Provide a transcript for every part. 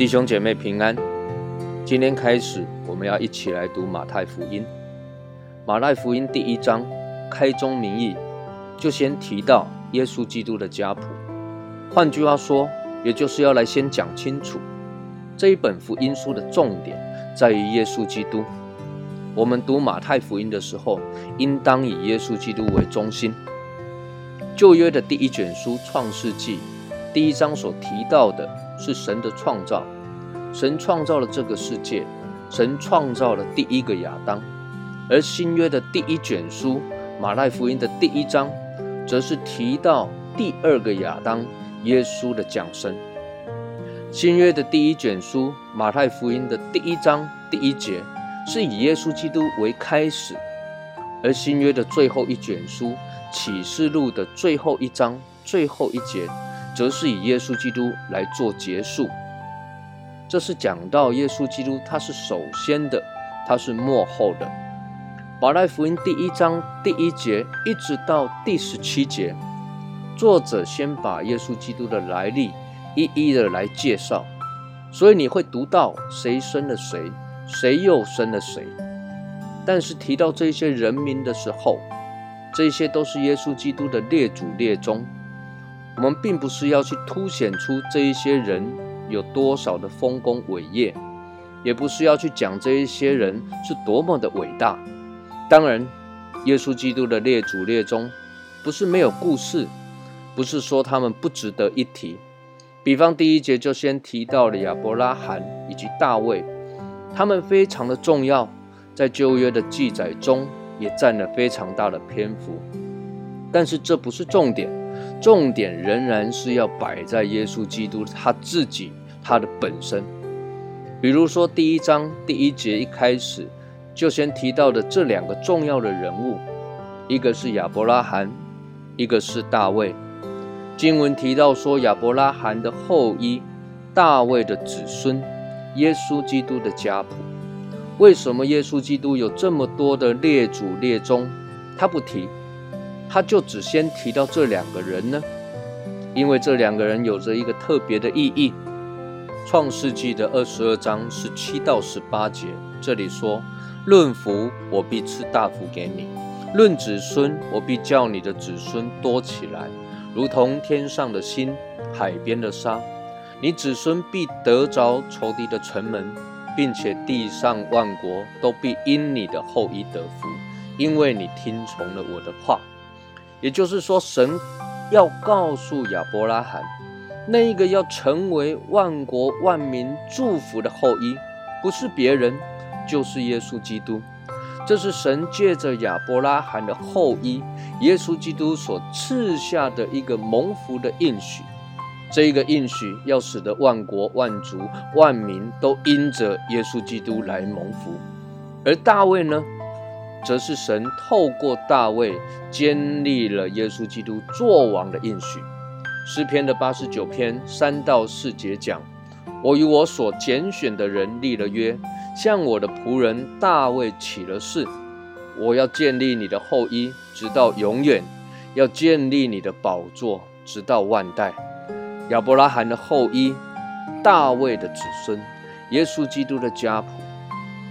弟兄姐妹平安，今天开始，我们要一起来读马太福音。马太福音第一章开宗明义，就先提到耶稣基督的家谱。换句话说，也就是要来先讲清楚这一本福音书的重点在于耶稣基督。我们读马太福音的时候，应当以耶稣基督为中心。旧约的第一卷书《创世纪》第一章所提到的。是神的创造，神创造了这个世界，神创造了第一个亚当，而新约的第一卷书马太福音的第一章，则是提到第二个亚当耶稣的降生。新约的第一卷书马太福音的第一章第一节，是以耶稣基督为开始，而新约的最后一卷书启示录的最后一章最后一节。则是以耶稣基督来做结束，这是讲到耶稣基督，他是首先的，他是幕后的。马太福音第一章第一节一直到第十七节，作者先把耶稣基督的来历一一的来介绍，所以你会读到谁生了谁，谁又生了谁。但是提到这些人名的时候，这些都是耶稣基督的列祖列宗。我们并不是要去凸显出这一些人有多少的丰功伟业，也不是要去讲这一些人是多么的伟大。当然，耶稣基督的列祖列宗不是没有故事，不是说他们不值得一提。比方第一节就先提到了亚伯拉罕以及大卫，他们非常的重要，在旧约的记载中也占了非常大的篇幅。但是这不是重点。重点仍然是要摆在耶稣基督他自己他的本身，比如说第一章第一节一开始就先提到的这两个重要的人物，一个是亚伯拉罕，一个是大卫。经文提到说亚伯拉罕的后裔，大卫的子孙，耶稣基督的家谱。为什么耶稣基督有这么多的列祖列宗？他不提。他就只先提到这两个人呢，因为这两个人有着一个特别的意义。创世纪的二十二章十七到十八节，这里说：“论福，我必赐大福给你；论子孙，我必叫你的子孙多起来，如同天上的星，海边的沙。你子孙必得着仇敌的城门，并且地上万国都必因你的后裔得福，因为你听从了我的话。”也就是说，神要告诉亚伯拉罕，那一个要成为万国万民祝福的后裔，不是别人，就是耶稣基督。这是神借着亚伯拉罕的后裔耶稣基督所赐下的一个蒙福的应许。这一个应许要使得万国万族万民都因着耶稣基督来蒙福。而大卫呢？则是神透过大卫建立了耶稣基督作王的应许。诗篇的八十九篇三到四节讲：“我与我所拣选的人立了约，向我的仆人大卫起了誓，我要建立你的后裔直到永远，要建立你的宝座直到万代。”亚伯拉罕的后裔，大卫的子孙，耶稣基督的家谱，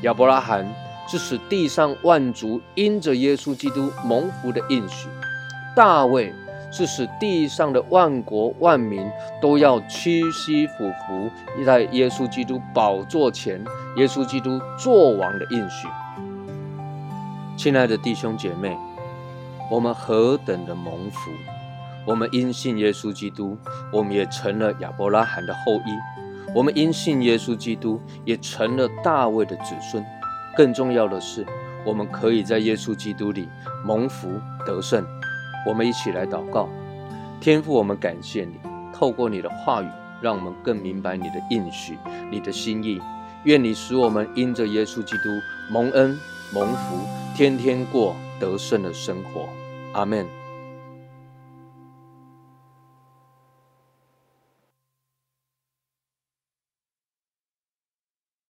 亚伯拉罕。是使地上万族因着耶稣基督蒙福的应许；大卫是使地上的万国万民都要屈膝俯伏在耶稣基督宝座前，耶稣基督作王的应许。亲爱的弟兄姐妹，我们何等的蒙福！我们因信耶稣基督，我们也成了亚伯拉罕的后裔；我们因信耶稣基督，也成了大卫的子孙。更重要的是，我们可以在耶稣基督里蒙福得胜。我们一起来祷告，天父，我们感谢你，透过你的话语，让我们更明白你的应许、你的心意。愿你使我们因着耶稣基督蒙恩蒙福，天天过得胜的生活。阿门。